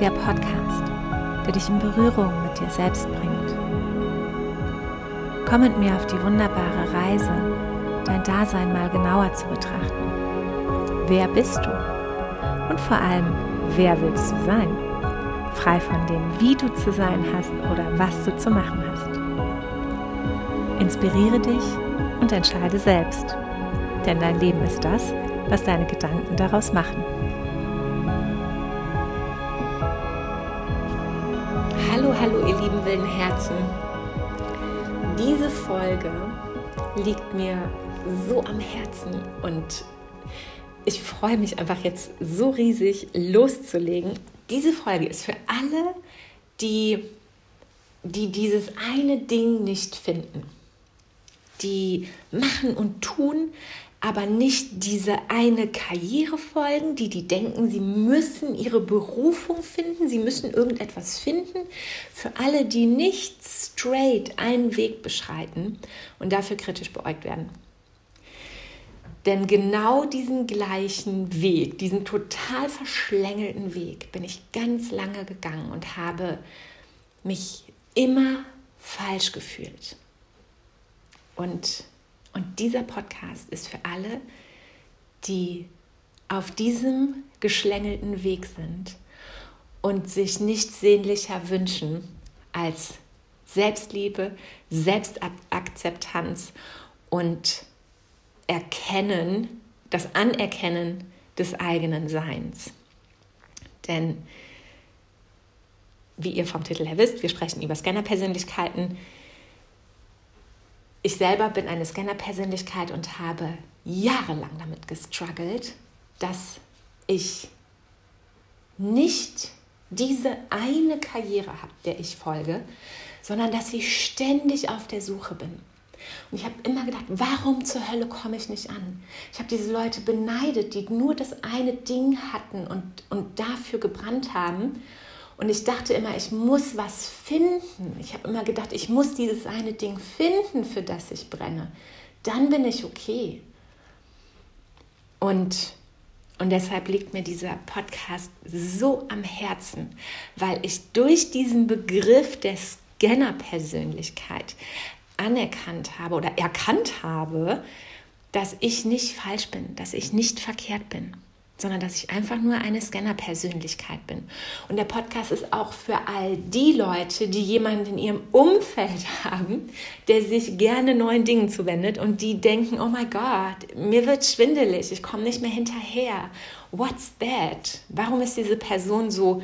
der Podcast, der dich in Berührung mit dir selbst bringt. Komm mit mir auf die wunderbare Reise, dein Dasein mal genauer zu betrachten. Wer bist du? Und vor allem, wer willst du sein? Frei von dem, wie du zu sein hast oder was du zu machen hast. Inspiriere dich und entscheide selbst, denn dein Leben ist das, was deine Gedanken daraus machen. Herzen. Diese Folge liegt mir so am Herzen und ich freue mich einfach jetzt so riesig loszulegen. Diese Folge ist für alle, die, die dieses eine Ding nicht finden. Die machen und tun, aber nicht diese eine Karriere folgen, die die denken, sie müssen ihre Berufung finden, sie müssen irgendetwas finden. Für alle, die nicht straight einen Weg beschreiten und dafür kritisch beäugt werden. Denn genau diesen gleichen Weg, diesen total verschlängelten Weg bin ich ganz lange gegangen und habe mich immer falsch gefühlt. Und und dieser Podcast ist für alle, die auf diesem geschlängelten Weg sind und sich nichts sehnlicher wünschen als Selbstliebe, Selbstakzeptanz und Erkennen, das Anerkennen des eigenen Seins. Denn wie ihr vom Titel her wisst, wir sprechen über Scanner-Persönlichkeiten. Ich selber bin eine Scanner-Persönlichkeit und habe jahrelang damit gestruggelt, dass ich nicht diese eine Karriere habe, der ich folge, sondern dass ich ständig auf der Suche bin. Und ich habe immer gedacht, warum zur Hölle komme ich nicht an? Ich habe diese Leute beneidet, die nur das eine Ding hatten und, und dafür gebrannt haben. Und ich dachte immer, ich muss was finden. Ich habe immer gedacht, ich muss dieses eine Ding finden, für das ich brenne. Dann bin ich okay. Und, und deshalb liegt mir dieser Podcast so am Herzen, weil ich durch diesen Begriff der Scanner-Persönlichkeit anerkannt habe oder erkannt habe, dass ich nicht falsch bin, dass ich nicht verkehrt bin sondern dass ich einfach nur eine Scanner-Persönlichkeit bin. Und der Podcast ist auch für all die Leute, die jemanden in ihrem Umfeld haben, der sich gerne neuen Dingen zuwendet und die denken, oh mein Gott, mir wird schwindelig, ich komme nicht mehr hinterher. What's that? Warum ist diese Person so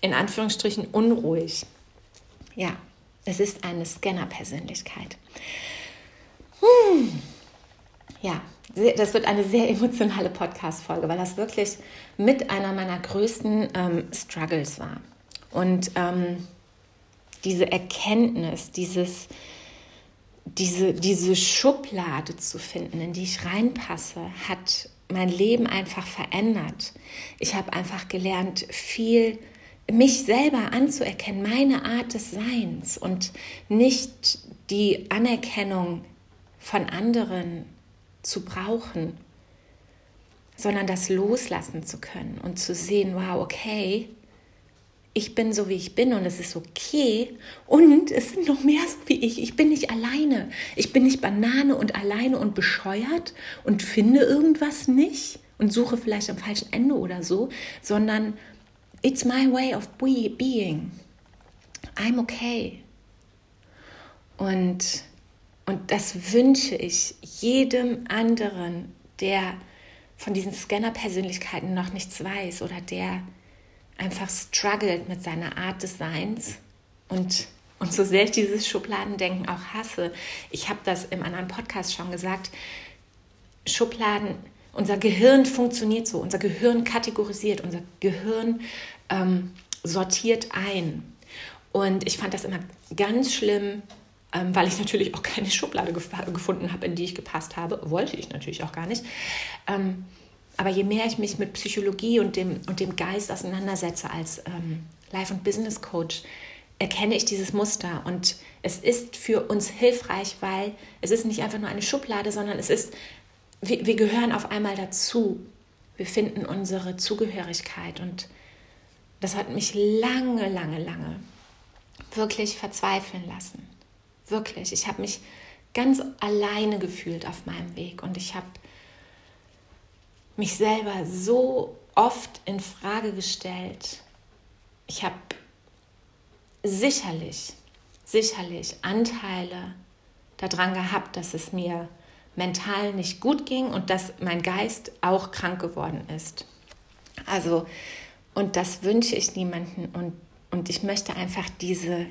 in Anführungsstrichen unruhig? Ja, es ist eine Scanner-Persönlichkeit. Hm. Ja, das wird eine sehr emotionale Podcast-Folge, weil das wirklich mit einer meiner größten ähm, Struggles war. Und ähm, diese Erkenntnis, dieses, diese, diese Schublade zu finden, in die ich reinpasse, hat mein Leben einfach verändert. Ich habe einfach gelernt, viel mich selber anzuerkennen, meine Art des Seins und nicht die Anerkennung von anderen zu brauchen, sondern das loslassen zu können und zu sehen, wow, okay, ich bin so, wie ich bin und es ist okay. Und es sind noch mehr so wie ich. Ich bin nicht alleine. Ich bin nicht Banane und alleine und bescheuert und finde irgendwas nicht und suche vielleicht am falschen Ende oder so, sondern it's my way of being. I'm okay. Und und das wünsche ich jedem anderen, der von diesen Scanner-Persönlichkeiten noch nichts weiß oder der einfach struggelt mit seiner Art des Seins. Und, und so sehr ich dieses Schubladendenken auch hasse, ich habe das im anderen Podcast schon gesagt, Schubladen, unser Gehirn funktioniert so, unser Gehirn kategorisiert, unser Gehirn ähm, sortiert ein. Und ich fand das immer ganz schlimm, ähm, weil ich natürlich auch keine Schublade gef gefunden habe, in die ich gepasst habe. Wollte ich natürlich auch gar nicht. Ähm, aber je mehr ich mich mit Psychologie und dem, und dem Geist auseinandersetze als ähm, Life- und Business Coach, erkenne ich dieses Muster. Und es ist für uns hilfreich, weil es ist nicht einfach nur eine Schublade, sondern es ist, wir, wir gehören auf einmal dazu. Wir finden unsere Zugehörigkeit und das hat mich lange, lange, lange wirklich verzweifeln lassen. Wirklich. Ich habe mich ganz alleine gefühlt auf meinem Weg und ich habe mich selber so oft in Frage gestellt. Ich habe sicherlich, sicherlich Anteile daran gehabt, dass es mir mental nicht gut ging und dass mein Geist auch krank geworden ist. Also, und das wünsche ich niemandem und, und ich möchte einfach diese,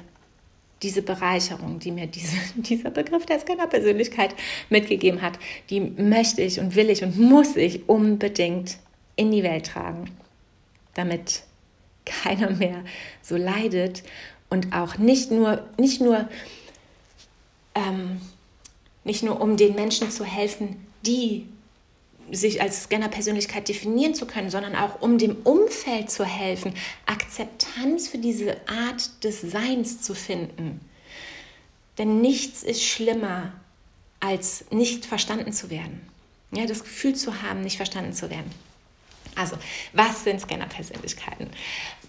diese Bereicherung, die mir diese, dieser Begriff der Scanner-Persönlichkeit mitgegeben hat, die möchte ich und will ich und muss ich unbedingt in die Welt tragen, damit keiner mehr so leidet und auch nicht nur, nicht nur, ähm, nicht nur um den Menschen zu helfen, die sich als Scanner-Persönlichkeit definieren zu können, sondern auch um dem Umfeld zu helfen, Akzeptanz für diese Art des Seins zu finden. Denn nichts ist schlimmer, als nicht verstanden zu werden. Ja, das Gefühl zu haben, nicht verstanden zu werden. Also, was sind Scanner-Persönlichkeiten?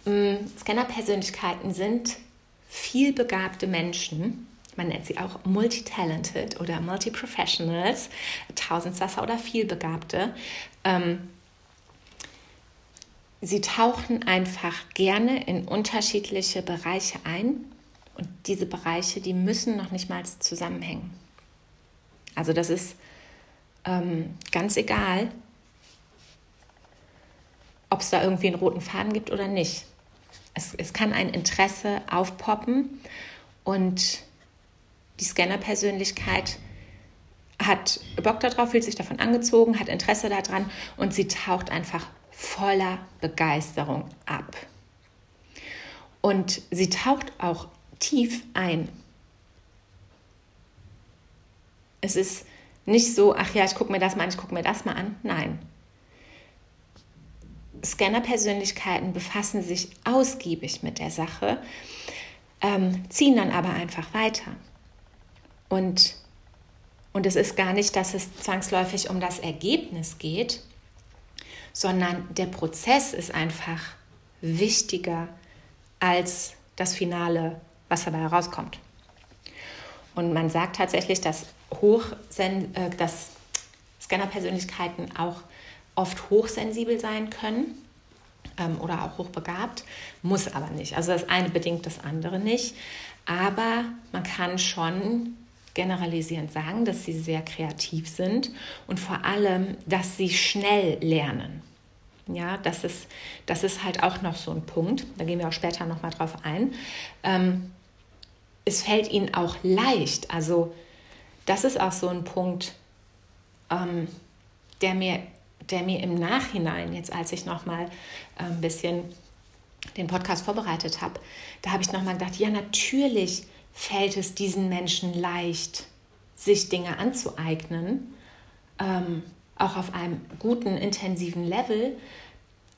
Mm, Scanner-Persönlichkeiten sind vielbegabte Menschen, man nennt sie auch multitalented oder multiprofessionals, Tausendsasser oder Vielbegabte. Ähm, sie tauchen einfach gerne in unterschiedliche Bereiche ein und diese Bereiche, die müssen noch nicht mal zusammenhängen. Also das ist ähm, ganz egal, ob es da irgendwie einen roten Faden gibt oder nicht. Es, es kann ein Interesse aufpoppen und die Scanner-Persönlichkeit hat Bock darauf, fühlt sich davon angezogen, hat Interesse daran und sie taucht einfach voller Begeisterung ab. Und sie taucht auch tief ein. Es ist nicht so, ach ja, ich gucke mir das mal an, ich gucke mir das mal an. Nein, Scanner-Persönlichkeiten befassen sich ausgiebig mit der Sache, ähm, ziehen dann aber einfach weiter. Und, und es ist gar nicht, dass es zwangsläufig um das Ergebnis geht, sondern der Prozess ist einfach wichtiger als das Finale, was dabei herauskommt. Und man sagt tatsächlich, dass, Hochsen äh, dass Scanner-Persönlichkeiten auch oft hochsensibel sein können ähm, oder auch hochbegabt, muss aber nicht. Also das eine bedingt das andere nicht. Aber man kann schon generalisierend sagen, dass sie sehr kreativ sind und vor allem, dass sie schnell lernen. Ja, das ist, das ist halt auch noch so ein Punkt. Da gehen wir auch später nochmal drauf ein. Ähm, es fällt ihnen auch leicht. Also das ist auch so ein Punkt, ähm, der mir der mir im Nachhinein, jetzt als ich nochmal ein bisschen den Podcast vorbereitet habe, da habe ich nochmal gedacht, ja natürlich fällt es diesen Menschen leicht, sich Dinge anzueignen, ähm, auch auf einem guten, intensiven Level,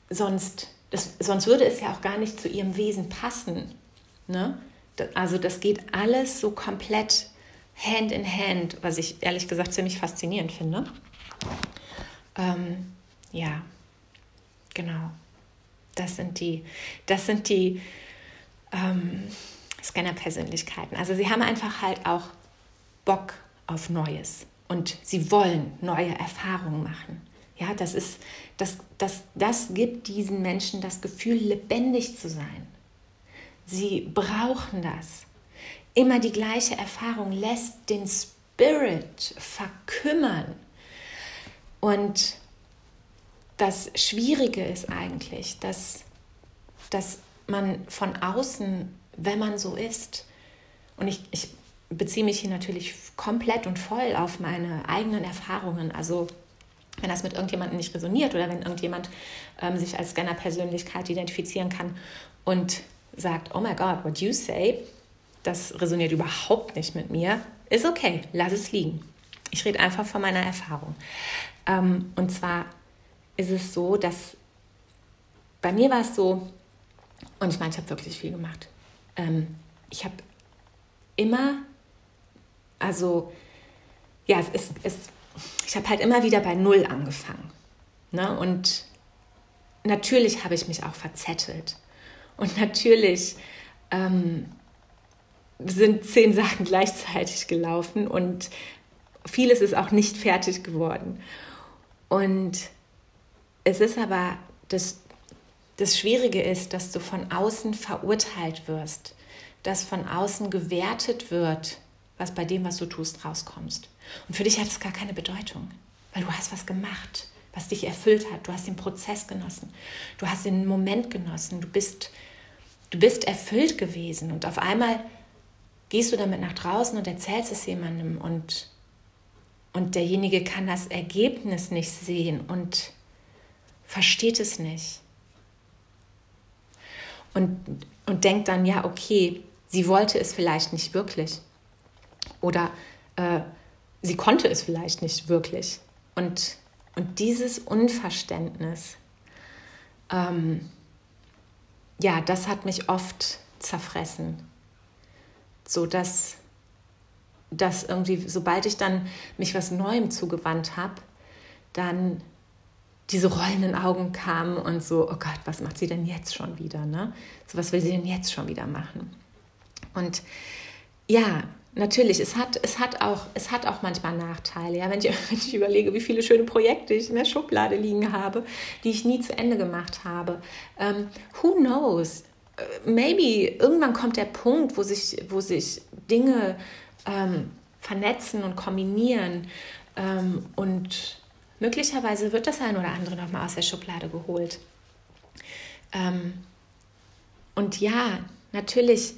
sonst, das, sonst würde es ja auch gar nicht zu ihrem Wesen passen. Ne? Also das geht alles so komplett Hand in Hand, was ich ehrlich gesagt ziemlich faszinierend finde. Ähm, ja, genau. Das sind die, das sind die ähm, Scanner-Persönlichkeiten. Also sie haben einfach halt auch Bock auf Neues und sie wollen neue Erfahrungen machen. Ja, das ist, das, das, das gibt diesen Menschen das Gefühl, lebendig zu sein. Sie brauchen das. Immer die gleiche Erfahrung lässt den Spirit verkümmern. Und das Schwierige ist eigentlich, dass, dass man von außen, wenn man so ist, und ich, ich beziehe mich hier natürlich komplett und voll auf meine eigenen Erfahrungen, also wenn das mit irgendjemandem nicht resoniert oder wenn irgendjemand ähm, sich als Scanner-Persönlichkeit identifizieren kann und sagt, oh my God, what you say, das resoniert überhaupt nicht mit mir, ist okay, lass es liegen. Ich rede einfach von meiner Erfahrung. Ähm, und zwar ist es so, dass bei mir war es so, und ich meine, ich habe wirklich viel gemacht. Ähm, ich habe immer, also ja, es ist, es, ich habe halt immer wieder bei Null angefangen. Ne? Und natürlich habe ich mich auch verzettelt. Und natürlich ähm, sind zehn Sachen gleichzeitig gelaufen und vieles ist auch nicht fertig geworden. Und es ist aber, das, das Schwierige ist, dass du von außen verurteilt wirst, dass von außen gewertet wird, was bei dem, was du tust, rauskommst. Und für dich hat es gar keine Bedeutung, weil du hast was gemacht, was dich erfüllt hat. Du hast den Prozess genossen, du hast den Moment genossen, du bist, du bist erfüllt gewesen und auf einmal gehst du damit nach draußen und erzählst es jemandem und, und derjenige kann das Ergebnis nicht sehen und versteht es nicht. Und, und denkt dann, ja, okay, sie wollte es vielleicht nicht wirklich. Oder äh, sie konnte es vielleicht nicht wirklich. Und, und dieses Unverständnis, ähm, ja, das hat mich oft zerfressen so dass, dass irgendwie, sobald ich dann mich was Neuem zugewandt habe, dann diese rollenden Augen kamen und so, oh Gott, was macht sie denn jetzt schon wieder? Ne? So, was will sie denn jetzt schon wieder machen? Und ja, natürlich, es hat, es hat, auch, es hat auch manchmal Nachteile. Ja? Wenn, ich, wenn ich überlege, wie viele schöne Projekte ich in der Schublade liegen habe, die ich nie zu Ende gemacht habe. Ähm, who knows? maybe irgendwann kommt der Punkt, wo sich, wo sich Dinge ähm, vernetzen und kombinieren ähm, und möglicherweise wird das ein oder andere nochmal aus der Schublade geholt. Ähm, und ja, natürlich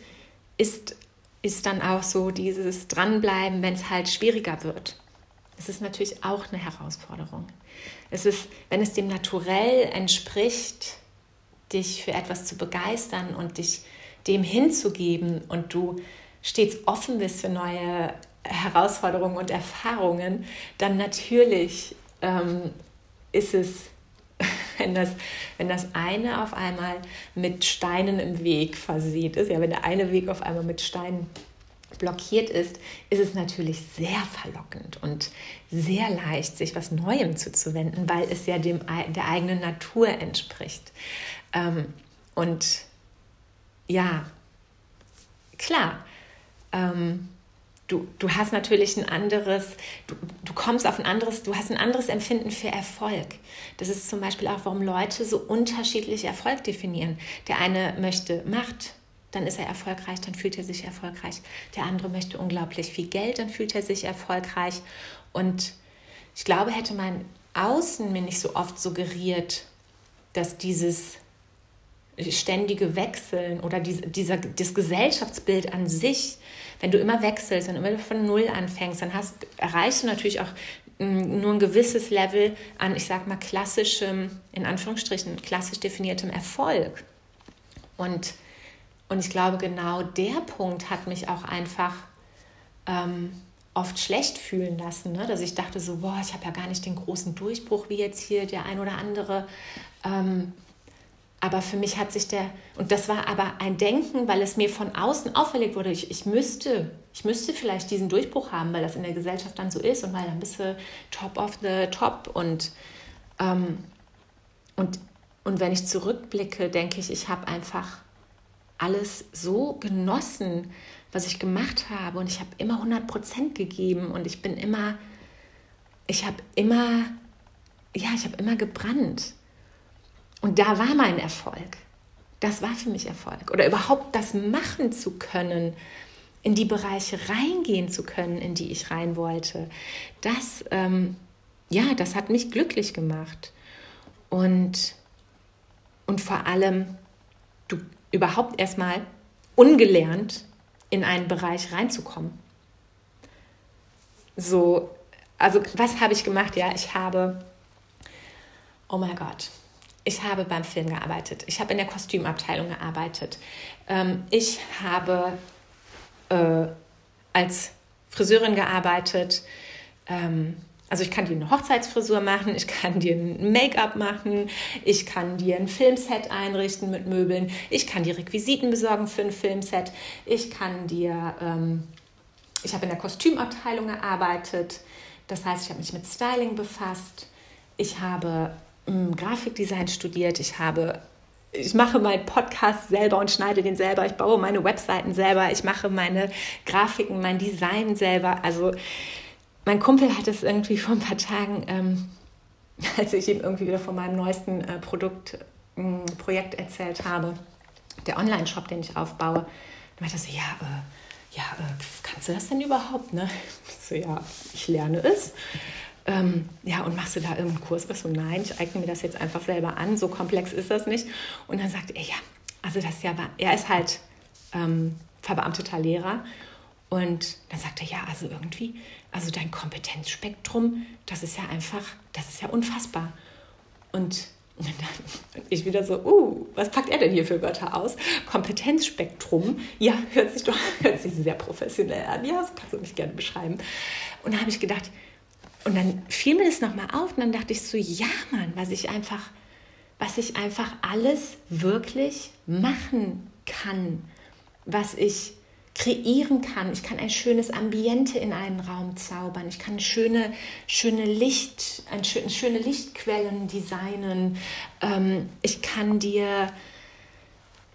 ist, ist dann auch so dieses Dranbleiben, wenn es halt schwieriger wird. Es ist natürlich auch eine Herausforderung. Es ist, wenn es dem Naturell entspricht, dich für etwas zu begeistern und dich dem hinzugeben und du stets offen bist für neue Herausforderungen und Erfahrungen, dann natürlich ähm, ist es, wenn das, wenn das eine auf einmal mit Steinen im Weg versehen ist, ja, wenn der eine Weg auf einmal mit Steinen blockiert ist, ist es natürlich sehr verlockend und sehr leicht, sich was Neuem zuzuwenden, weil es ja dem, der eigenen Natur entspricht. Ähm, und ja, klar, ähm, du, du hast natürlich ein anderes, du, du kommst auf ein anderes, du hast ein anderes Empfinden für Erfolg. Das ist zum Beispiel auch, warum Leute so unterschiedlich Erfolg definieren. Der eine möchte Macht, dann ist er erfolgreich, dann fühlt er sich erfolgreich. Der andere möchte unglaublich viel Geld, dann fühlt er sich erfolgreich. Und ich glaube, hätte mein Außen mir nicht so oft suggeriert, dass dieses ständige Wechseln oder diese, dieser, das Gesellschaftsbild an sich, wenn du immer wechselst und immer von Null anfängst, dann hast, erreichst du natürlich auch mm, nur ein gewisses Level an, ich sag mal, klassischem, in Anführungsstrichen, klassisch definiertem Erfolg. Und, und ich glaube, genau der Punkt hat mich auch einfach ähm, oft schlecht fühlen lassen, ne? dass ich dachte so, boah, ich habe ja gar nicht den großen Durchbruch wie jetzt hier der ein oder andere. Ähm, aber für mich hat sich der, und das war aber ein Denken, weil es mir von außen auferlegt wurde, ich, ich müsste, ich müsste vielleicht diesen Durchbruch haben, weil das in der Gesellschaft dann so ist und weil dann bist du top of the top. Und, ähm, und, und wenn ich zurückblicke, denke ich, ich habe einfach alles so genossen, was ich gemacht habe. Und ich habe immer 100 Prozent gegeben und ich bin immer, ich habe immer, ja, ich habe immer gebrannt. Und da war mein Erfolg. Das war für mich Erfolg. Oder überhaupt das machen zu können, in die Bereiche reingehen zu können, in die ich rein wollte. Das, ähm, ja, das hat mich glücklich gemacht. Und, und vor allem, du überhaupt erstmal ungelernt in einen Bereich reinzukommen. So, also was habe ich gemacht? Ja, ich habe, oh mein Gott, ich habe beim Film gearbeitet. Ich habe in der Kostümabteilung gearbeitet. Ähm, ich habe äh, als Friseurin gearbeitet. Ähm, also ich kann dir eine Hochzeitsfrisur machen, ich kann dir ein Make-up machen, ich kann dir ein Filmset einrichten mit Möbeln, ich kann dir Requisiten besorgen für ein Filmset, ich kann dir, ähm, ich habe in der Kostümabteilung gearbeitet, das heißt, ich habe mich mit Styling befasst, ich habe Grafikdesign studiert, ich habe ich mache meinen Podcast selber und schneide den selber. Ich baue meine Webseiten selber. Ich mache meine Grafiken, mein Design selber. Also mein Kumpel hat es irgendwie vor ein paar Tagen, ähm, als ich ihm irgendwie wieder von meinem neuesten äh, Produkt, äh, Projekt erzählt habe, der Online-Shop, den ich aufbaue, da meinte er so, ja, äh, ja, äh, kannst du das denn überhaupt? Ne? So, ja, ich lerne es. Ähm, ja, und machst du da irgendeinen Kurs? Ich so, nein, ich eigne mir das jetzt einfach selber an, so komplex ist das nicht. Und dann sagt er, ja, also das ist ja, er ist halt ähm, verbeamteter Lehrer. Und dann sagt er, ja, also irgendwie, also dein Kompetenzspektrum, das ist ja einfach, das ist ja unfassbar. Und dann ich wieder so, uh, was packt er denn hier für Wörter aus? Kompetenzspektrum, ja, hört sich doch hört sich sehr professionell an. Ja, das kannst du mich gerne beschreiben. Und da habe ich gedacht, und dann fiel mir das nochmal auf und dann dachte ich so, ja, Mann, was ich einfach, was ich einfach alles wirklich machen kann, was ich kreieren kann. Ich kann ein schönes Ambiente in einen Raum zaubern. Ich kann schöne, schöne Licht, ein, schöne Lichtquellen designen. Ähm, ich kann dir,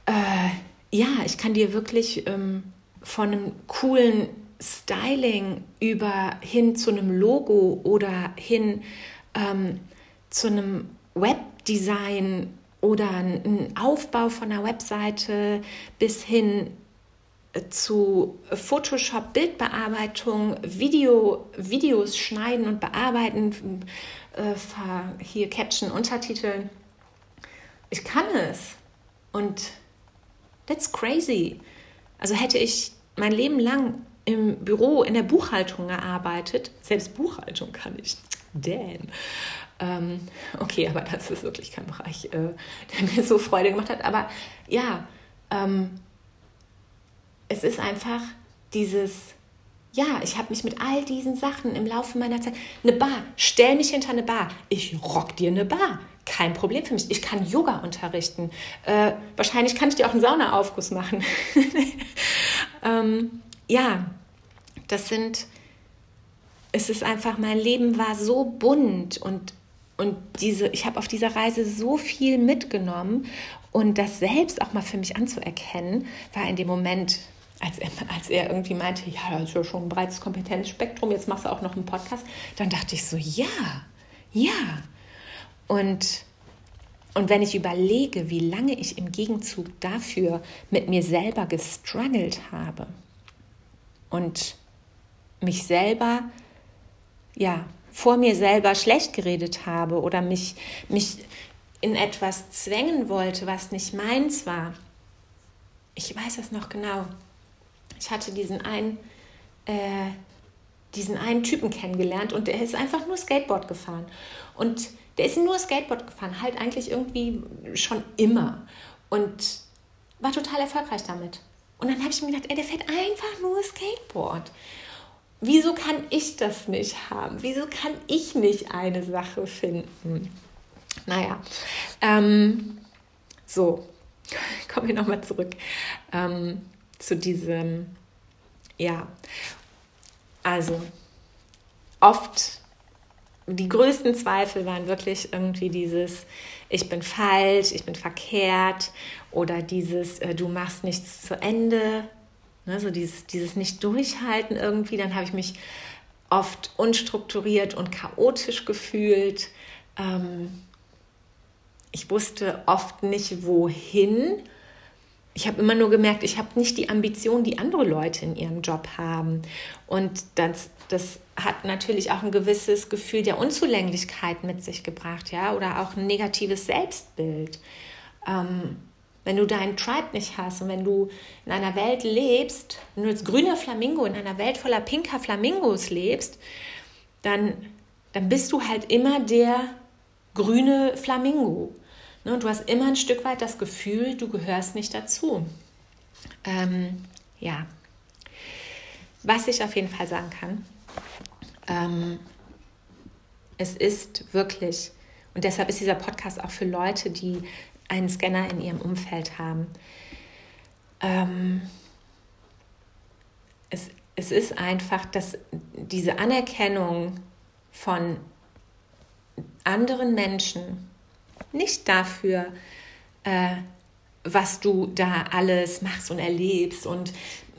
äh, ja, ich kann dir wirklich ähm, von einem coolen Styling über hin zu einem Logo oder hin ähm, zu einem Webdesign oder einen Aufbau von einer Webseite bis hin zu Photoshop, Bildbearbeitung, Video, Videos schneiden und bearbeiten, äh, hier Caption, Untertitel. Ich kann es. Und that's crazy. Also hätte ich mein Leben lang im Büro in der Buchhaltung gearbeitet, selbst Buchhaltung kann ich. Damn. Ähm, okay, aber das ist wirklich kein Bereich, äh, der mir so Freude gemacht hat. Aber ja, ähm, es ist einfach dieses, ja, ich habe mich mit all diesen Sachen im Laufe meiner Zeit, eine Bar, stell mich hinter eine Bar, ich rock dir eine Bar. Kein Problem für mich. Ich kann Yoga unterrichten. Äh, wahrscheinlich kann ich dir auch einen Saunaaufguss machen. ähm, ja, das sind, es ist einfach, mein Leben war so bunt und, und diese, ich habe auf dieser Reise so viel mitgenommen und das selbst auch mal für mich anzuerkennen, war in dem Moment als er, als er irgendwie meinte, ja, das ist ja schon ein breites Kompetenzspektrum, jetzt machst du auch noch einen Podcast, dann dachte ich so, ja, ja. Und, und wenn ich überlege, wie lange ich im Gegenzug dafür mit mir selber gestruggelt habe und mich selber, ja, vor mir selber schlecht geredet habe oder mich, mich in etwas zwängen wollte, was nicht meins war. Ich weiß das noch genau ich hatte diesen einen, äh, diesen einen Typen kennengelernt und der ist einfach nur Skateboard gefahren. Und der ist nur Skateboard gefahren, halt eigentlich irgendwie schon immer. Und war total erfolgreich damit. Und dann habe ich mir gedacht, ey, der fährt einfach nur Skateboard. Wieso kann ich das nicht haben? Wieso kann ich nicht eine Sache finden? Naja, ähm, so, kommen wir nochmal zurück. Ähm, zu diesem, ja, also oft die größten Zweifel waren wirklich irgendwie dieses, ich bin falsch, ich bin verkehrt oder dieses, äh, du machst nichts zu Ende, ne, so dieses, dieses Nicht-Durchhalten irgendwie. Dann habe ich mich oft unstrukturiert und chaotisch gefühlt. Ähm, ich wusste oft nicht, wohin ich habe immer nur gemerkt, ich habe nicht die Ambition, die andere Leute in ihrem Job haben. Und das, das hat natürlich auch ein gewisses Gefühl der Unzulänglichkeit mit sich gebracht, ja, oder auch ein negatives Selbstbild. Ähm, wenn du deinen Tribe nicht hast und wenn du in einer Welt lebst, du als grüner Flamingo in einer Welt voller pinker Flamingos lebst, dann, dann bist du halt immer der grüne Flamingo. Ne, und du hast immer ein Stück weit das Gefühl, du gehörst nicht dazu. Ähm, ja, was ich auf jeden Fall sagen kann, ähm, es ist wirklich, und deshalb ist dieser Podcast auch für Leute, die einen Scanner in ihrem Umfeld haben. Ähm, es, es ist einfach, dass diese Anerkennung von anderen Menschen, nicht dafür, äh, was du da alles machst und erlebst. Und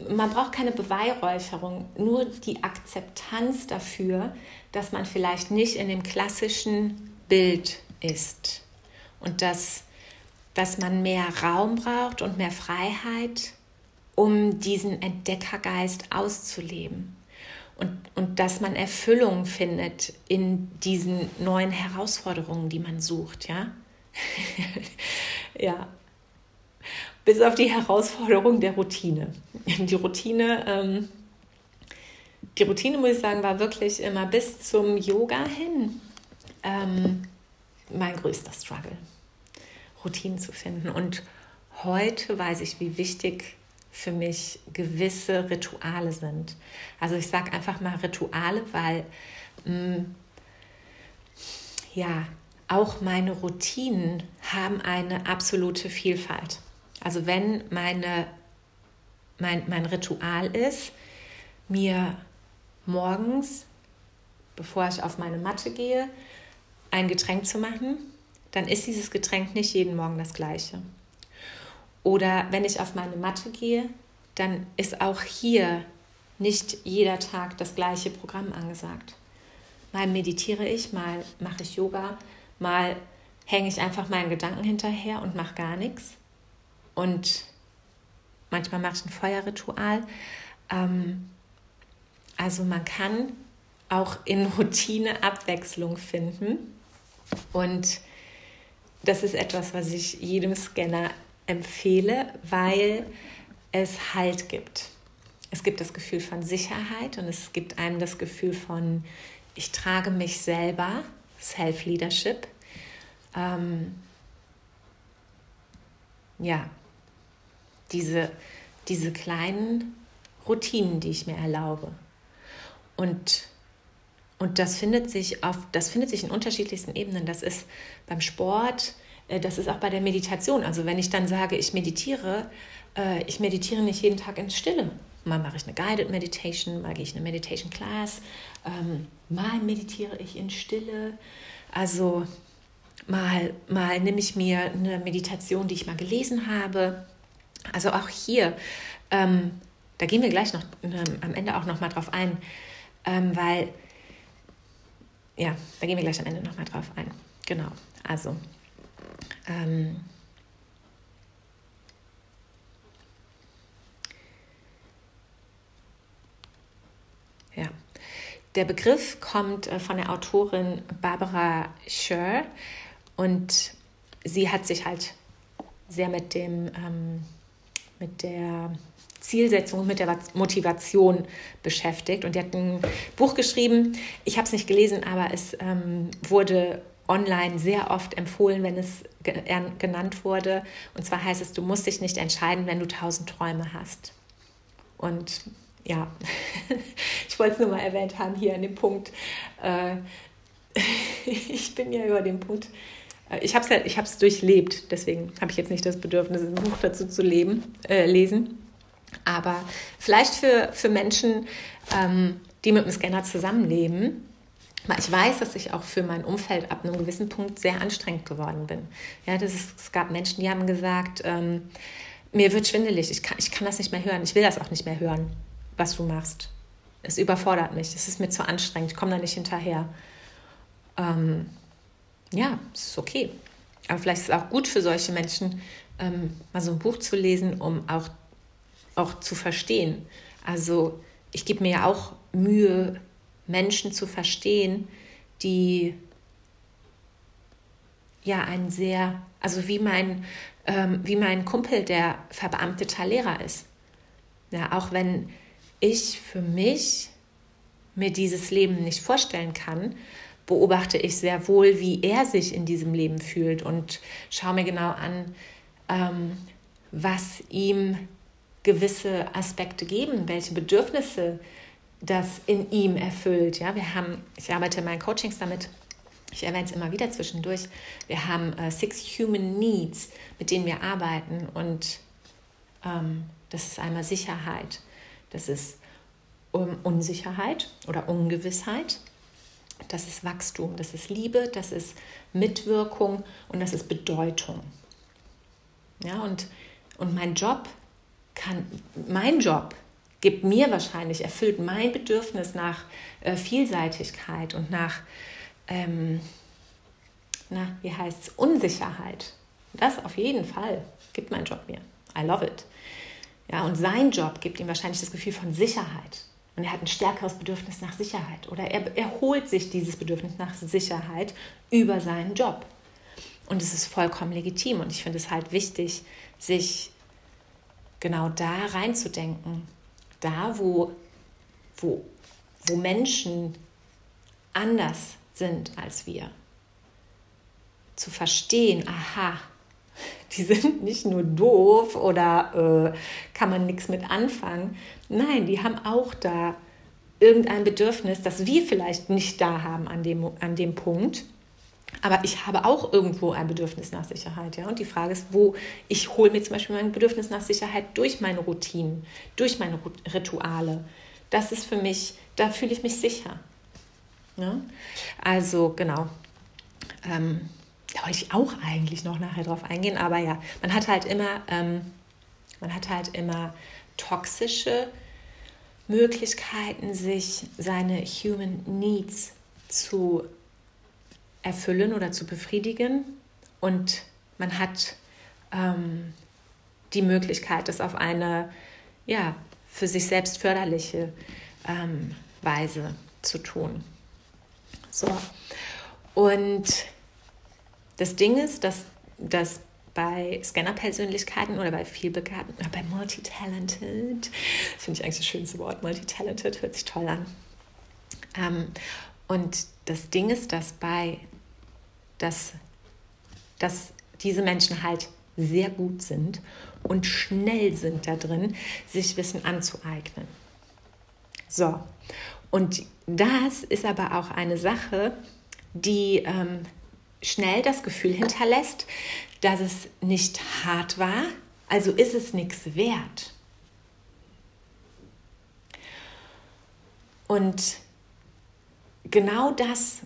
man braucht keine Beweihräucherung, nur die Akzeptanz dafür, dass man vielleicht nicht in dem klassischen Bild ist und dass, dass man mehr Raum braucht und mehr Freiheit, um diesen Entdeckergeist auszuleben. Und, und dass man Erfüllung findet in diesen neuen Herausforderungen, die man sucht, ja. ja, bis auf die Herausforderung der Routine. Die Routine, ähm, die Routine, muss ich sagen, war wirklich immer bis zum Yoga hin ähm, mein größter Struggle, Routinen zu finden. Und heute weiß ich, wie wichtig für mich gewisse Rituale sind. Also ich sage einfach mal Rituale, weil mh, mm, ja, auch meine Routinen haben eine absolute Vielfalt. Also wenn meine, mein, mein Ritual ist, mir morgens, bevor ich auf meine Matte gehe, ein Getränk zu machen, dann ist dieses Getränk nicht jeden Morgen das gleiche. Oder wenn ich auf meine Matte gehe, dann ist auch hier nicht jeder Tag das gleiche Programm angesagt. Mal meditiere ich, mal mache ich Yoga, mal hänge ich einfach meinen Gedanken hinterher und mache gar nichts und manchmal mache ich ein Feuerritual. Ähm, also man kann auch in Routine Abwechslung finden und das ist etwas, was ich jedem Scanner empfehle, weil es Halt gibt. Es gibt das Gefühl von Sicherheit und es gibt einem das Gefühl von, ich trage mich selber, Self-Leadership. Ähm, ja, diese, diese kleinen Routinen, die ich mir erlaube. Und, und das, findet sich auf, das findet sich in unterschiedlichsten Ebenen. Das ist beim Sport, äh, das ist auch bei der Meditation. Also wenn ich dann sage, ich meditiere, äh, ich meditiere nicht jeden Tag in Stille. Mal mache ich eine Guided Meditation, mal gehe ich eine Meditation Class, ähm, mal meditiere ich in Stille. Also mal, mal nehme ich mir eine Meditation, die ich mal gelesen habe also auch hier, ähm, da gehen wir gleich noch ähm, am Ende auch noch mal drauf ein, weil, ja, da gehen wir gleich am Ende noch mal drauf ein. Genau, also, ähm, ja. Der Begriff kommt äh, von der Autorin Barbara Scher und sie hat sich halt sehr mit dem ähm, mit der Zielsetzung und mit der Motivation beschäftigt. Und die hat ein Buch geschrieben. Ich habe es nicht gelesen, aber es ähm, wurde online sehr oft empfohlen, wenn es genannt wurde. Und zwar heißt es, du musst dich nicht entscheiden, wenn du tausend Träume hast. Und ja, ich wollte es nur mal erwähnt haben hier an dem Punkt. Äh, ich bin ja über den Punkt äh, ich habe es ich durchlebt, deswegen habe ich jetzt nicht das Bedürfnis, ein Buch dazu zu leben, äh, lesen. Aber vielleicht für, für Menschen, ähm, die mit dem Scanner zusammenleben, weil ich weiß, dass ich auch für mein Umfeld ab einem gewissen Punkt sehr anstrengend geworden bin. Ja, das ist, es gab Menschen, die haben gesagt, ähm, mir wird schwindelig, ich kann, ich kann das nicht mehr hören, ich will das auch nicht mehr hören, was du machst. Es überfordert mich, es ist mir zu anstrengend, ich komme da nicht hinterher. Ähm, ja, es ist okay. Aber vielleicht ist es auch gut für solche Menschen, ähm, mal so ein Buch zu lesen, um auch, auch zu verstehen. Also ich gebe mir ja auch Mühe, Menschen zu verstehen, die ja ein sehr, also wie mein, ähm, wie mein Kumpel, der verbeamteter Lehrer ist. Ja, auch wenn ich für mich mir dieses Leben nicht vorstellen kann, beobachte ich sehr wohl, wie er sich in diesem Leben fühlt und schaue mir genau an, ähm, was ihm gewisse Aspekte geben, welche Bedürfnisse das in ihm erfüllt. Ja, wir haben, ich arbeite in meinen Coachings damit, ich erwähne es immer wieder zwischendurch, wir haben äh, Six Human Needs, mit denen wir arbeiten und ähm, das ist einmal Sicherheit, das ist um, Unsicherheit oder Ungewissheit, das ist Wachstum, das ist Liebe, das ist Mitwirkung und das ist Bedeutung. Ja, und, und mein Job kann, mein Job gibt mir wahrscheinlich, erfüllt mein Bedürfnis nach äh, Vielseitigkeit und nach, ähm, na, wie heißt es, Unsicherheit. Das auf jeden Fall gibt mein Job mir. I love it. Ja, und sein Job gibt ihm wahrscheinlich das Gefühl von Sicherheit. Und er hat ein stärkeres Bedürfnis nach Sicherheit. Oder er, er holt sich dieses Bedürfnis nach Sicherheit über seinen Job. Und es ist vollkommen legitim. Und ich finde es halt wichtig, sich genau da reinzudenken. Da, wo, wo, wo Menschen anders sind als wir. Zu verstehen, aha, die sind nicht nur doof oder äh, kann man nichts mit anfangen. Nein, die haben auch da irgendein Bedürfnis, das wir vielleicht nicht da haben an dem, an dem Punkt. Aber ich habe auch irgendwo ein Bedürfnis nach Sicherheit. Ja? Und die Frage ist, wo ich hole mir zum Beispiel mein Bedürfnis nach Sicherheit durch meine Routinen, durch meine Rituale. Das ist für mich, da fühle ich mich sicher. Ja? Also genau. Ähm, da wollte ich auch eigentlich noch nachher drauf eingehen, aber ja, man hat halt immer, ähm, man hat halt immer toxische Möglichkeiten, sich seine Human Needs zu erfüllen oder zu befriedigen. Und man hat ähm, die Möglichkeit, das auf eine ja, für sich selbst förderliche ähm, Weise zu tun. So. Und das Ding ist, dass, dass bei Scanner-Persönlichkeiten oder bei vielbegabten, oder bei Multitalented, finde ich eigentlich das schönste Wort, Multitalented, hört sich toll an. Ähm, und das Ding ist, dass bei, dass, dass diese Menschen halt sehr gut sind und schnell sind da drin, sich Wissen anzueignen. So, und das ist aber auch eine Sache, die ähm, schnell das Gefühl hinterlässt, dass es nicht hart war, also ist es nichts wert. Und genau das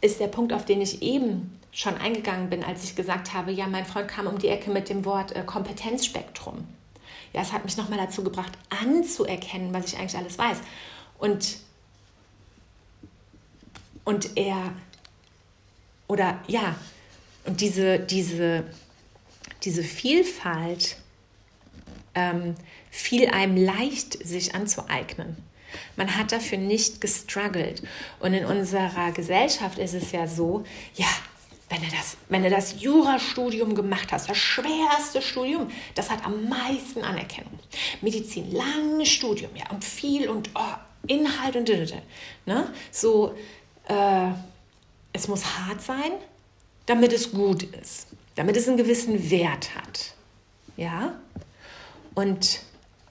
ist der Punkt, auf den ich eben schon eingegangen bin, als ich gesagt habe, ja, mein Freund kam um die Ecke mit dem Wort äh, Kompetenzspektrum. Ja, es hat mich nochmal dazu gebracht, anzuerkennen, was ich eigentlich alles weiß. Und, und er oder ja, und diese, diese, diese Vielfalt ähm, fiel einem leicht, sich anzueignen. Man hat dafür nicht gestruggelt. Und in unserer Gesellschaft ist es ja so, ja, wenn du das, wenn du das Jurastudium gemacht hast, das schwerste Studium, das hat am meisten Anerkennung. Medizin, langes Studium, ja, und viel und oh, Inhalt und ne? so äh, es muss hart sein, damit es gut ist, damit es einen gewissen Wert hat. Ja? Und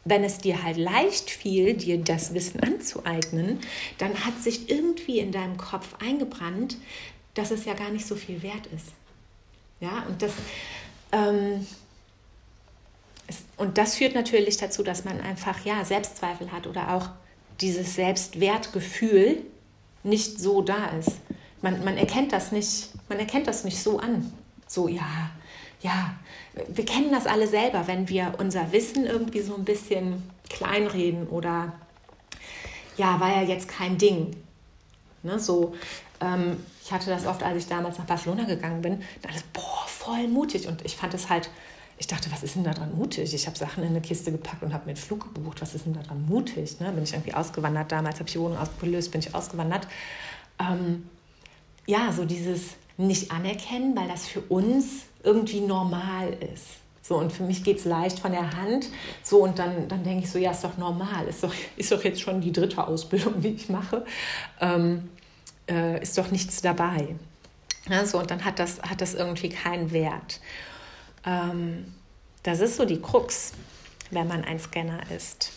wenn es dir halt leicht fiel, dir das Wissen anzueignen, dann hat sich irgendwie in deinem Kopf eingebrannt, dass es ja gar nicht so viel wert ist. Ja, und das, ähm, ist, und das führt natürlich dazu, dass man einfach ja Selbstzweifel hat oder auch dieses Selbstwertgefühl nicht so da ist man, man erkennt das nicht, man erkennt das nicht so an. So, ja, ja, wir kennen das alle selber, wenn wir unser Wissen irgendwie so ein bisschen kleinreden oder ja, war ja jetzt kein Ding. Ne, so, ähm, ich hatte das oft, als ich damals nach Barcelona gegangen bin, da ich, boah, voll mutig. Und ich fand es halt, ich dachte, was ist denn da dran mutig? Ich habe Sachen in eine Kiste gepackt und habe mir einen Flug gebucht. Was ist denn da dran mutig? Ne? Bin ich irgendwie ausgewandert damals, habe ich die Wohnung ausgelöst, bin ich ausgewandert. Ähm, ja, so dieses nicht anerkennen, weil das für uns irgendwie normal ist. So, und für mich geht es leicht von der Hand. So, und dann, dann denke ich so, ja, ist doch normal. Ist doch, ist doch jetzt schon die dritte Ausbildung, die ich mache. Ähm, äh, ist doch nichts dabei. Ja, so, und dann hat das, hat das irgendwie keinen Wert. Ähm, das ist so die Krux, wenn man ein Scanner ist.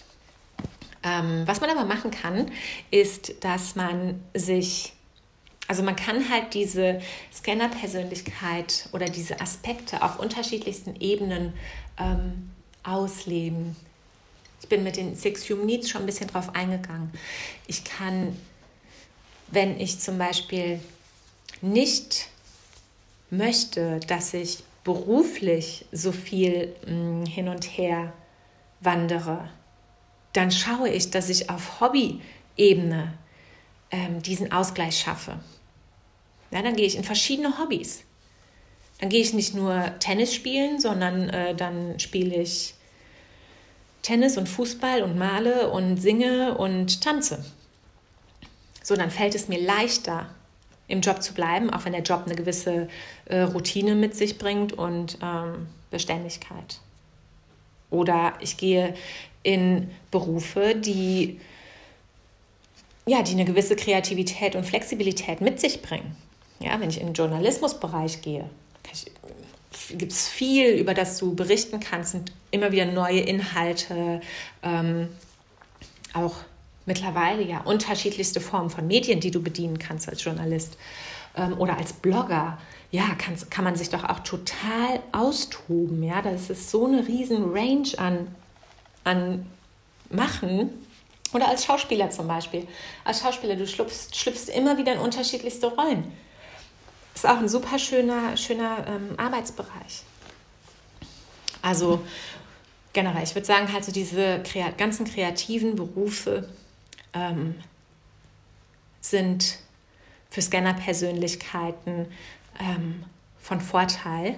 Ähm, was man aber machen kann, ist, dass man sich also man kann halt diese Scanner-Persönlichkeit oder diese Aspekte auf unterschiedlichsten Ebenen ähm, ausleben. Ich bin mit den Six Human Needs schon ein bisschen drauf eingegangen. Ich kann, wenn ich zum Beispiel nicht möchte, dass ich beruflich so viel mh, hm, hin und her wandere, dann schaue ich, dass ich auf Hobby-Ebene ähm, diesen Ausgleich schaffe. Ja, dann gehe ich in verschiedene Hobbys. Dann gehe ich nicht nur Tennis spielen, sondern äh, dann spiele ich Tennis und Fußball und male und singe und tanze. So, dann fällt es mir leichter, im Job zu bleiben, auch wenn der Job eine gewisse äh, Routine mit sich bringt und ähm, Beständigkeit. Oder ich gehe in Berufe, die, ja, die eine gewisse Kreativität und Flexibilität mit sich bringen. Ja, wenn ich in den Journalismusbereich gehe, gibt es viel, über das du berichten kannst und immer wieder neue Inhalte, ähm, auch mittlerweile ja unterschiedlichste Formen von Medien, die du bedienen kannst als Journalist ähm, oder als Blogger. Ja, kann, kann man sich doch auch total austoben. Ja, das ist so eine riesen Range an, an Machen. Oder als Schauspieler zum Beispiel. Als Schauspieler, du schlüpfst, schlüpfst immer wieder in unterschiedlichste Rollen. Ist auch ein super schöner, schöner ähm, Arbeitsbereich. Also generell, ich würde sagen, halt so diese krea ganzen kreativen Berufe ähm, sind für Scanner-Persönlichkeiten ähm, von Vorteil,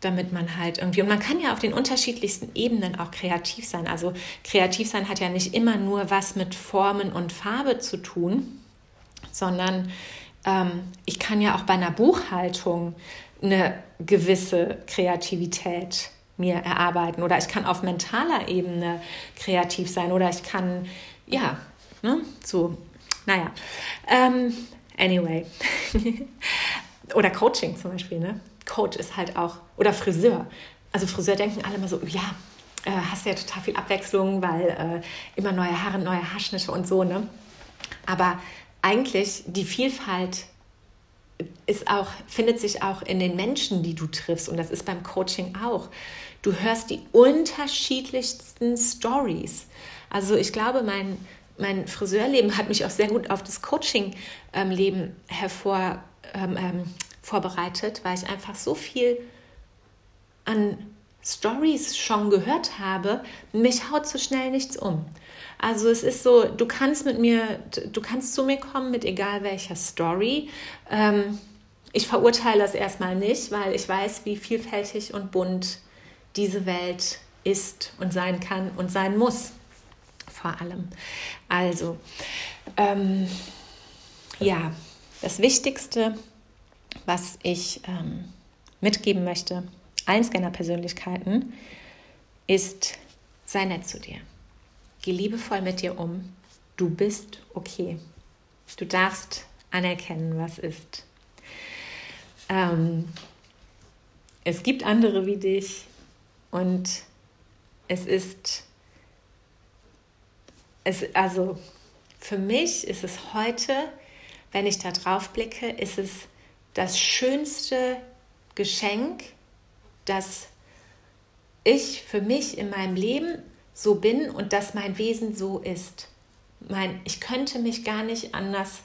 damit man halt irgendwie, und man kann ja auf den unterschiedlichsten Ebenen auch kreativ sein. Also kreativ sein hat ja nicht immer nur was mit Formen und Farbe zu tun, sondern ähm, ich kann ja auch bei einer Buchhaltung eine gewisse Kreativität mir erarbeiten oder ich kann auf mentaler Ebene kreativ sein oder ich kann, ja, ne, so, naja. Ähm, anyway. oder Coaching zum Beispiel, ne? Coach ist halt auch, oder Friseur. Also Friseur denken alle immer so, ja, äh, hast ja total viel Abwechslung, weil äh, immer neue Haare, neue Haarschnitte und so, ne? Aber eigentlich die Vielfalt ist auch, findet sich auch in den Menschen, die du triffst. Und das ist beim Coaching auch. Du hörst die unterschiedlichsten Stories. Also ich glaube, mein, mein Friseurleben hat mich auch sehr gut auf das Coaching-Leben hervor ähm, ähm, vorbereitet, weil ich einfach so viel an Stories schon gehört habe, mich haut so schnell nichts um. Also es ist so, du kannst mit mir, du kannst zu mir kommen mit egal welcher Story. Ähm, ich verurteile das erstmal nicht, weil ich weiß, wie vielfältig und bunt diese Welt ist und sein kann und sein muss. Vor allem. Also, ähm, ja, das Wichtigste, was ich ähm, mitgeben möchte, allen Scanner-Persönlichkeiten, ist, sei nett zu dir. Geh liebevoll mit dir um. Du bist okay. Du darfst anerkennen, was ist. Ähm, es gibt andere wie dich und es ist, es, also für mich ist es heute, wenn ich da drauf blicke, ist es das schönste Geschenk, das ich für mich in meinem Leben so bin und dass mein Wesen so ist. Mein, ich könnte mich gar nicht anders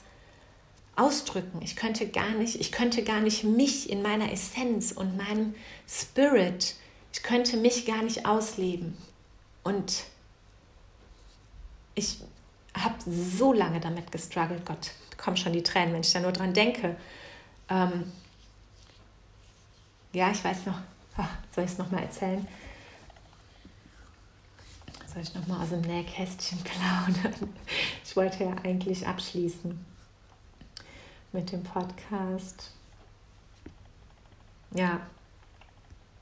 ausdrücken. Ich könnte gar nicht, ich könnte gar nicht mich in meiner Essenz und meinem Spirit, ich könnte mich gar nicht ausleben. Und ich habe so lange damit gestruggelt, Gott, kommen schon die Tränen, wenn ich da nur dran denke. Ähm, ja, ich weiß noch, ach, soll ich es nochmal erzählen? Soll ich nochmal aus dem Nähkästchen plaudern? Ich wollte ja eigentlich abschließen mit dem Podcast. Ja,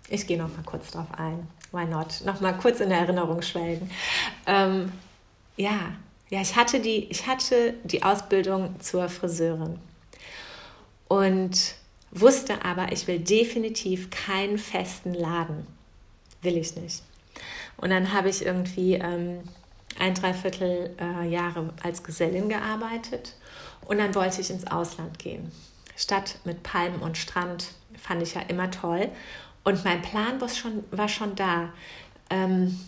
ich gehe noch mal kurz drauf ein. Why not? Noch mal kurz in der Erinnerung schwelgen. Ähm, ja, ja, ich hatte die, ich hatte die Ausbildung zur Friseurin und wusste aber, ich will definitiv keinen festen Laden. Will ich nicht. Und dann habe ich irgendwie ähm, ein Dreiviertel äh, Jahre als Gesellin gearbeitet und dann wollte ich ins Ausland gehen. Stadt mit Palmen und Strand fand ich ja immer toll. Und mein Plan war schon, war schon da, ähm,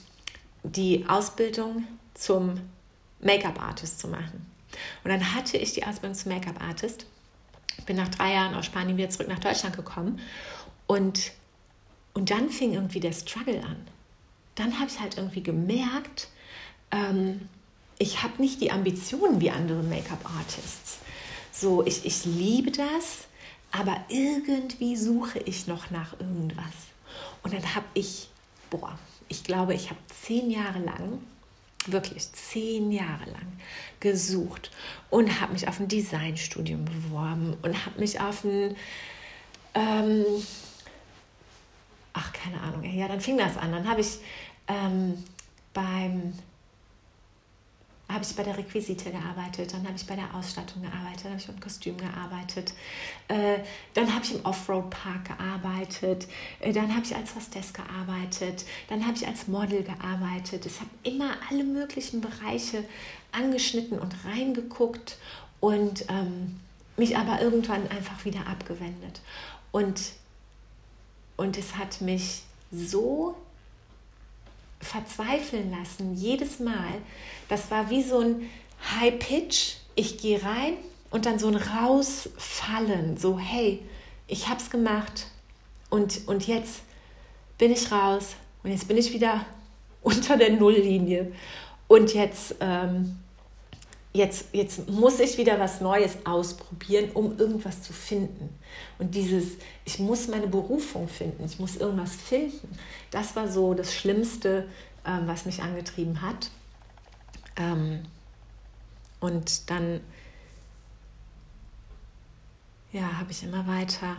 die Ausbildung zum Make-up-Artist zu machen. Und dann hatte ich die Ausbildung zum Make-up-Artist bin nach drei Jahren aus Spanien wieder zurück nach Deutschland gekommen und, und dann fing irgendwie der Struggle an. Dann habe ich halt irgendwie gemerkt, ähm, ich habe nicht die Ambitionen wie andere Make-up-Artists. So, ich, ich liebe das, aber irgendwie suche ich noch nach irgendwas. Und dann habe ich, boah, ich glaube, ich habe zehn Jahre lang, wirklich zehn Jahre lang gesucht und habe mich auf ein Designstudium beworben und habe mich auf ein, ähm, ach keine Ahnung, ja, dann fing das an. Dann habe ich ähm, beim ich bei der Requisite gearbeitet, dann habe ich bei der Ausstattung gearbeitet, dann habe ich beim Kostüm gearbeitet, äh, dann habe ich im Offroad-Park gearbeitet, äh, dann habe ich als Hostess gearbeitet, dann habe ich als Model gearbeitet. Ich habe immer alle möglichen Bereiche angeschnitten und reingeguckt und ähm, mich aber irgendwann einfach wieder abgewendet. Und, und es hat mich so verzweifeln lassen, jedes Mal. Das war wie so ein High Pitch. Ich gehe rein und dann so ein Rausfallen, so hey, ich habe es gemacht und, und jetzt bin ich raus und jetzt bin ich wieder unter der Nulllinie und jetzt ähm, jetzt, jetzt muss ich wieder was Neues ausprobieren, um irgendwas zu finden. Und dieses, ich muss meine Berufung finden, ich muss irgendwas finden, das war so das Schlimmste, ähm, was mich angetrieben hat. Ähm, und dann, ja, habe ich immer weiter,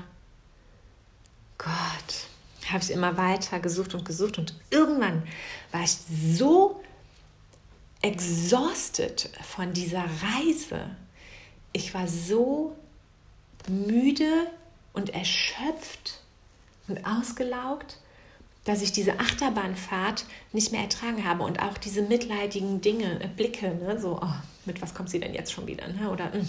Gott, habe ich immer weiter gesucht und gesucht und irgendwann war ich so exhausted von dieser Reise. Ich war so müde und erschöpft und ausgelaugt, dass ich diese Achterbahnfahrt nicht mehr ertragen habe und auch diese mitleidigen Dinge, äh, Blicke, ne? so, oh, mit was kommt sie denn jetzt schon wieder? Ne? Oder hm,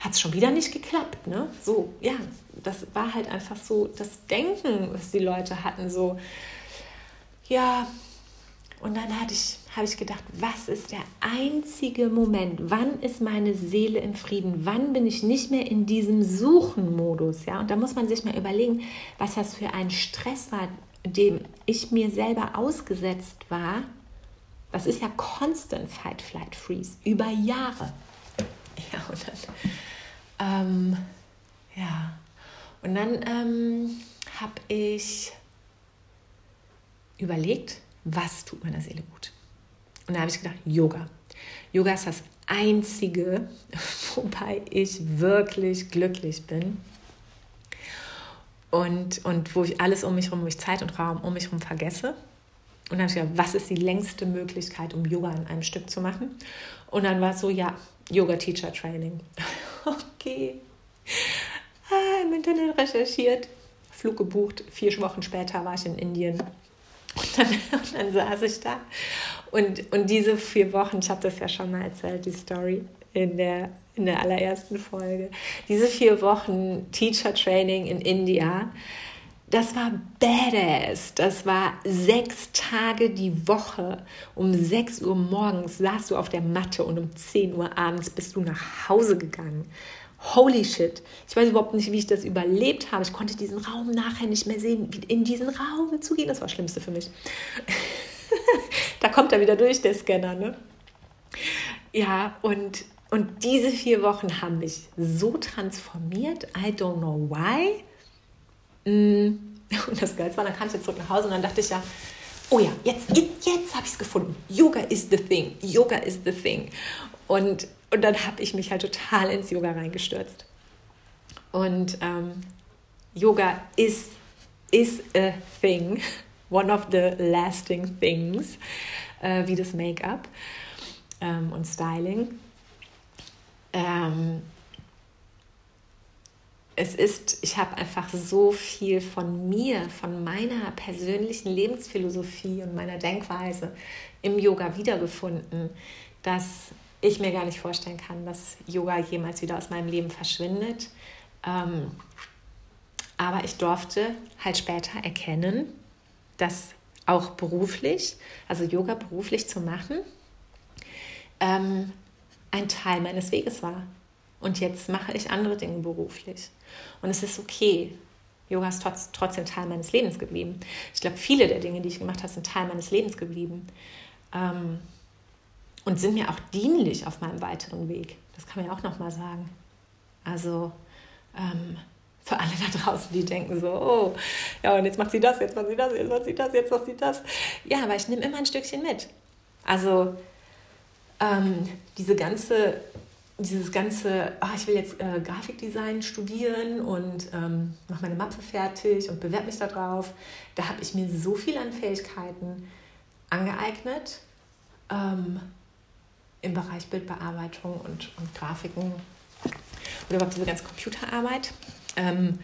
hat es schon wieder nicht geklappt? Ne? So, ja, das war halt einfach so das Denken, was die Leute hatten, so, ja, und dann hatte ich, habe ich gedacht, was ist der einzige Moment? Wann ist meine Seele im Frieden? Wann bin ich nicht mehr in diesem Suchen-Modus? Ja? Und da muss man sich mal überlegen, was das für ein Stress war, dem ich mir selber ausgesetzt war. Das ist ja Constant Fight, Flight, Freeze über Jahre. Ja, und dann, ähm, ja. Und dann ähm, habe ich überlegt, was tut meiner Seele gut? Und da habe ich gedacht, Yoga. Yoga ist das Einzige, wobei ich wirklich glücklich bin. Und, und wo ich alles um mich herum, wo ich Zeit und Raum um mich herum vergesse. Und dann habe ich gedacht, was ist die längste Möglichkeit, um Yoga in einem Stück zu machen? Und dann war es so, ja, Yoga Teacher Training. okay. Ah, Im Internet recherchiert, Flug gebucht. Vier Wochen später war ich in Indien und dann, und dann saß ich da. Und, und diese vier Wochen, ich habe das ja schon mal erzählt, die Story in der, in der allerersten Folge. Diese vier Wochen Teacher Training in India, das war badass. Das war sechs Tage die Woche. Um 6 Uhr morgens saßt du auf der Matte und um 10 Uhr abends bist du nach Hause gegangen holy shit, ich weiß überhaupt nicht, wie ich das überlebt habe. Ich konnte diesen Raum nachher nicht mehr sehen, in diesen Raum zu gehen. Das war das Schlimmste für mich. da kommt er wieder durch, der Scanner, ne? Ja, und, und diese vier Wochen haben mich so transformiert. I don't know why. Mm. Und das Geilste war, dann kam ich jetzt zurück nach Hause und dann dachte ich ja, oh ja, jetzt, jetzt, jetzt habe ich es gefunden. Yoga is the thing. Yoga is the thing. Und und dann habe ich mich halt total ins Yoga reingestürzt. Und ähm, Yoga is, is a thing, one of the lasting things, äh, wie das Make-up ähm, und Styling. Ähm, es ist, ich habe einfach so viel von mir, von meiner persönlichen Lebensphilosophie und meiner Denkweise im Yoga wiedergefunden, dass ich mir gar nicht vorstellen kann, dass Yoga jemals wieder aus meinem Leben verschwindet. Ähm, aber ich durfte halt später erkennen, dass auch beruflich, also Yoga beruflich zu machen, ähm, ein Teil meines Weges war. Und jetzt mache ich andere Dinge beruflich. Und es ist okay. Yoga ist trotz, trotzdem Teil meines Lebens geblieben. Ich glaube, viele der Dinge, die ich gemacht habe, sind Teil meines Lebens geblieben. Ähm, und sind mir auch dienlich auf meinem weiteren Weg. Das kann man ja auch nochmal sagen. Also ähm, für alle da draußen, die denken so, oh, ja, und jetzt macht sie das, jetzt macht sie das, jetzt macht sie das, jetzt macht sie das. Ja, aber ich nehme immer ein Stückchen mit. Also ähm, diese ganze, dieses ganze, oh, ich will jetzt äh, Grafikdesign studieren und ähm, mache meine Mappe fertig und bewerbe mich darauf. Da habe ich mir so viel an Fähigkeiten angeeignet ähm, im Bereich Bildbearbeitung und, und Grafiken oder überhaupt diese ganze Computerarbeit. Ähm,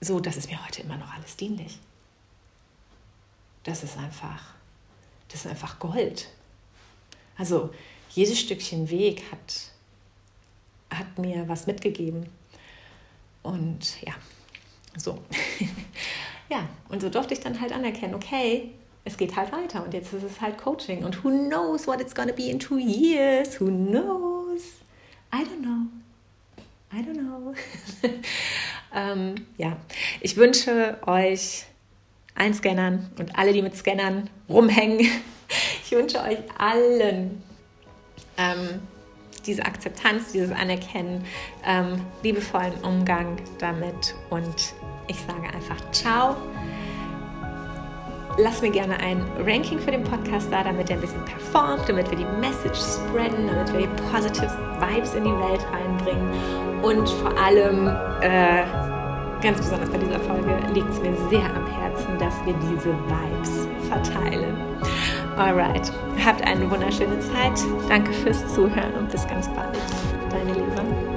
so, das ist mir heute immer noch alles dienlich. Das ist einfach, das ist einfach Gold. Also jedes Stückchen Weg hat, hat mir was mitgegeben. Und ja, so. ja, und so durfte ich dann halt anerkennen, okay, es geht halt weiter und jetzt ist es halt Coaching und who knows what it's gonna be in two years? Who knows? I don't know. I don't know. Ähm, ja, ich wünsche euch allen Scannern und alle, die mit Scannern rumhängen, ich wünsche euch allen ähm, diese Akzeptanz, dieses Anerkennen, ähm, liebevollen Umgang damit. Und ich sage einfach ciao. Lass mir gerne ein Ranking für den Podcast da, damit er ein bisschen performt, damit wir die Message spreaden, damit wir positive Vibes in die Welt reinbringen. Und vor allem, äh, ganz besonders bei dieser Folge, liegt es mir sehr am Herzen, dass wir diese Vibes verteilen. Alright, habt eine wunderschöne Zeit. Danke fürs Zuhören und bis ganz bald. Deine Liebe.